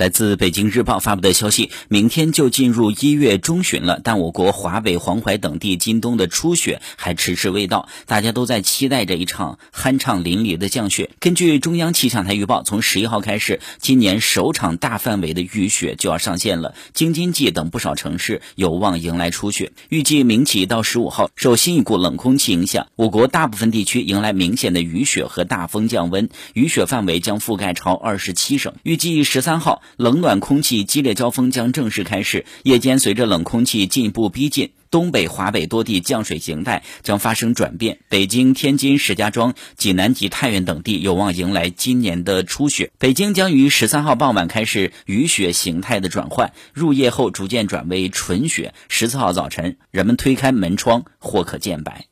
来自北京日报发布的消息，明天就进入一月中旬了，但我国华北、黄淮等地今冬的初雪还迟迟未到，大家都在期待着一场酣畅淋漓的降雪。根据中央气象台预报，从十一号开始，今年首场大范围的雨雪就要上线了，京津冀等不少城市有望迎来初雪。预计明起到十五号，受新一股冷空气影响，我国大部分地区迎来明显的雨雪和大风降温，雨雪范围将覆盖超二十七省。预计十三号。冷暖空气激烈交锋将正式开始，夜间随着冷空气进一步逼近，东北、华北多地降水形态将发生转变。北京、天津、石家庄、济南及太原等地有望迎来今年的初雪。北京将于十三号傍晚开始雨雪形态的转换，入夜后逐渐转为纯雪。十四号早晨，人们推开门窗或可见白。